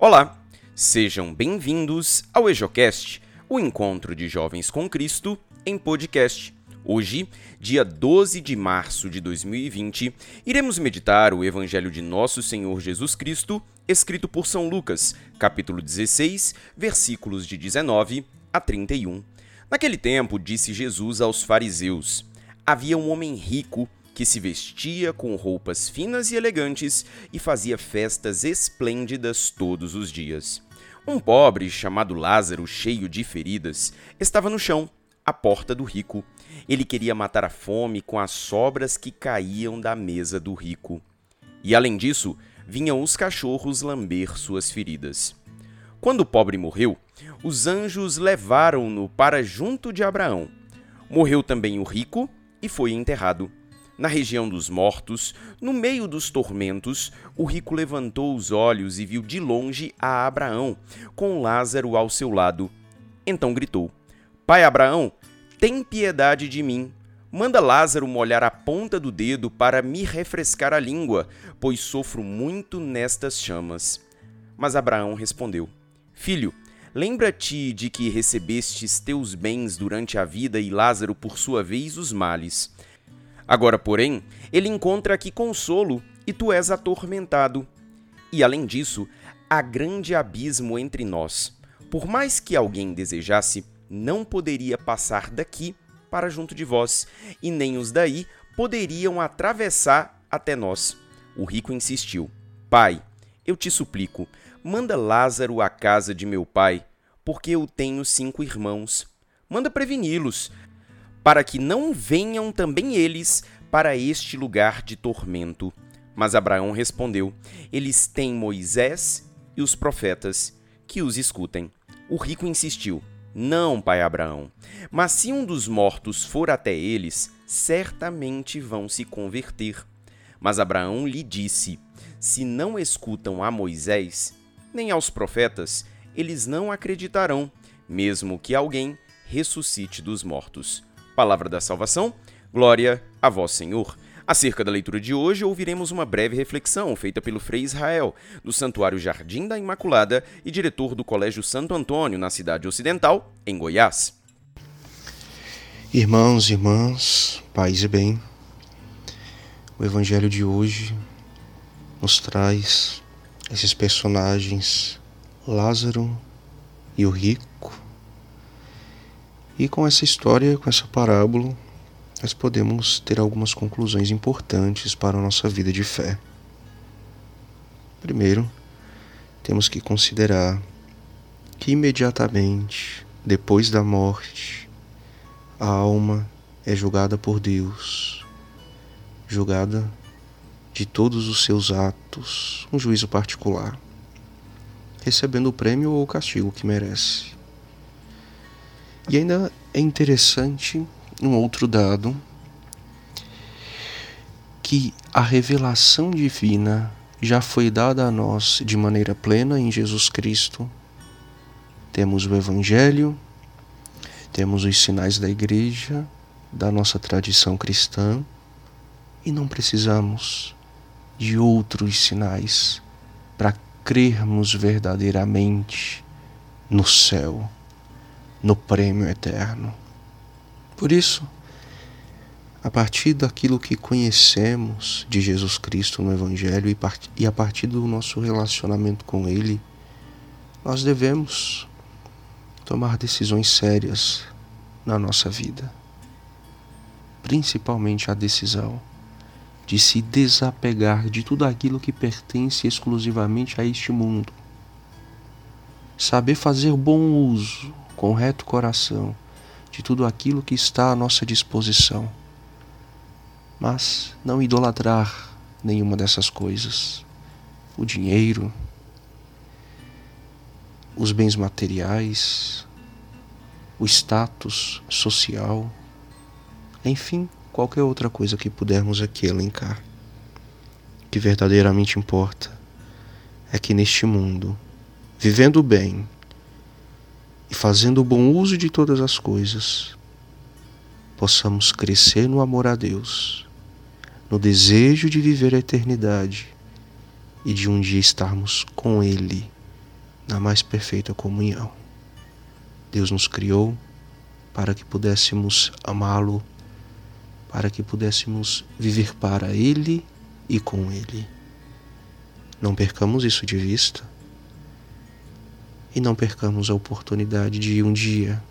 Olá, sejam bem-vindos ao EjoCast, o encontro de jovens com Cristo em podcast. Hoje, dia 12 de março de 2020, iremos meditar o Evangelho de Nosso Senhor Jesus Cristo, escrito por São Lucas, capítulo 16, versículos de 19 a 31. Naquele tempo, disse Jesus aos fariseus: Havia um homem rico que se vestia com roupas finas e elegantes e fazia festas esplêndidas todos os dias. Um pobre, chamado Lázaro, cheio de feridas, estava no chão, à porta do rico. Ele queria matar a fome com as sobras que caíam da mesa do rico. E além disso, vinham os cachorros lamber suas feridas. Quando o pobre morreu, os anjos levaram-no para junto de Abraão. Morreu também o rico e foi enterrado. Na região dos mortos, no meio dos tormentos, o rico levantou os olhos e viu de longe a Abraão, com Lázaro ao seu lado. Então gritou: Pai Abraão, tem piedade de mim. Manda Lázaro molhar a ponta do dedo para me refrescar a língua, pois sofro muito nestas chamas. Mas Abraão respondeu: Filho, lembra-te de que recebestes teus bens durante a vida e Lázaro, por sua vez, os males. Agora, porém, ele encontra aqui consolo e tu és atormentado. E além disso, há grande abismo entre nós. Por mais que alguém desejasse, não poderia passar daqui para junto de vós, e nem os daí poderiam atravessar até nós. O rico insistiu: Pai, eu te suplico, manda Lázaro à casa de meu pai, porque eu tenho cinco irmãos. Manda preveni-los, para que não venham também eles para este lugar de tormento. Mas Abraão respondeu: Eles têm Moisés e os profetas, que os escutem. O rico insistiu: Não, pai Abraão, mas se um dos mortos for até eles, certamente vão se converter. Mas Abraão lhe disse: Se não escutam a Moisés, nem aos profetas, eles não acreditarão, mesmo que alguém ressuscite dos mortos. Palavra da salvação, glória a vós, Senhor. Acerca da leitura de hoje, ouviremos uma breve reflexão feita pelo Frei Israel, do Santuário Jardim da Imaculada e diretor do Colégio Santo Antônio, na cidade ocidental, em Goiás. Irmãos irmãs, paz e bem, o Evangelho de hoje nos traz esses personagens, Lázaro e o rico, e com essa história, com essa parábola, nós podemos ter algumas conclusões importantes para a nossa vida de fé. Primeiro, temos que considerar que imediatamente depois da morte, a alma é julgada por Deus, julgada de todos os seus atos, um juízo particular, recebendo o prêmio ou o castigo que merece. E ainda é interessante um outro dado que a revelação divina já foi dada a nós de maneira plena em Jesus Cristo. Temos o Evangelho, temos os sinais da igreja, da nossa tradição cristã, e não precisamos de outros sinais para crermos verdadeiramente no céu no prêmio eterno. Por isso, a partir daquilo que conhecemos de Jesus Cristo no Evangelho e a partir do nosso relacionamento com Ele, nós devemos tomar decisões sérias na nossa vida. Principalmente a decisão de se desapegar de tudo aquilo que pertence exclusivamente a este mundo. Saber fazer bom uso com reto coração de tudo aquilo que está à nossa disposição. Mas não idolatrar nenhuma dessas coisas. O dinheiro, os bens materiais, o status social, enfim, qualquer outra coisa que pudermos aqui elencar. O que verdadeiramente importa é que neste mundo, vivendo bem, e fazendo bom uso de todas as coisas, possamos crescer no amor a Deus, no desejo de viver a eternidade e de um dia estarmos com Ele na mais perfeita comunhão. Deus nos criou para que pudéssemos amá-lo, para que pudéssemos viver para Ele e com Ele. Não percamos isso de vista e não percamos a oportunidade de um dia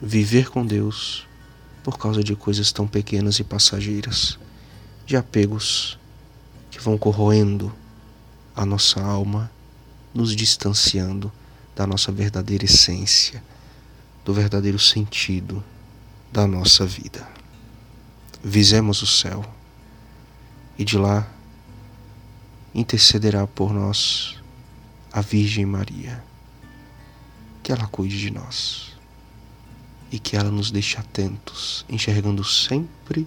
viver com Deus por causa de coisas tão pequenas e passageiras, de apegos que vão corroendo a nossa alma, nos distanciando da nossa verdadeira essência, do verdadeiro sentido da nossa vida. Visemos o céu e de lá intercederá por nós a Virgem Maria. Que ela cuide de nós e que ela nos deixe atentos, enxergando sempre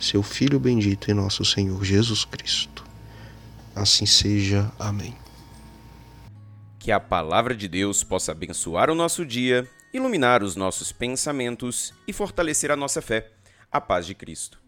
seu Filho bendito e nosso Senhor Jesus Cristo. Assim seja. Amém. Que a palavra de Deus possa abençoar o nosso dia, iluminar os nossos pensamentos e fortalecer a nossa fé. A paz de Cristo.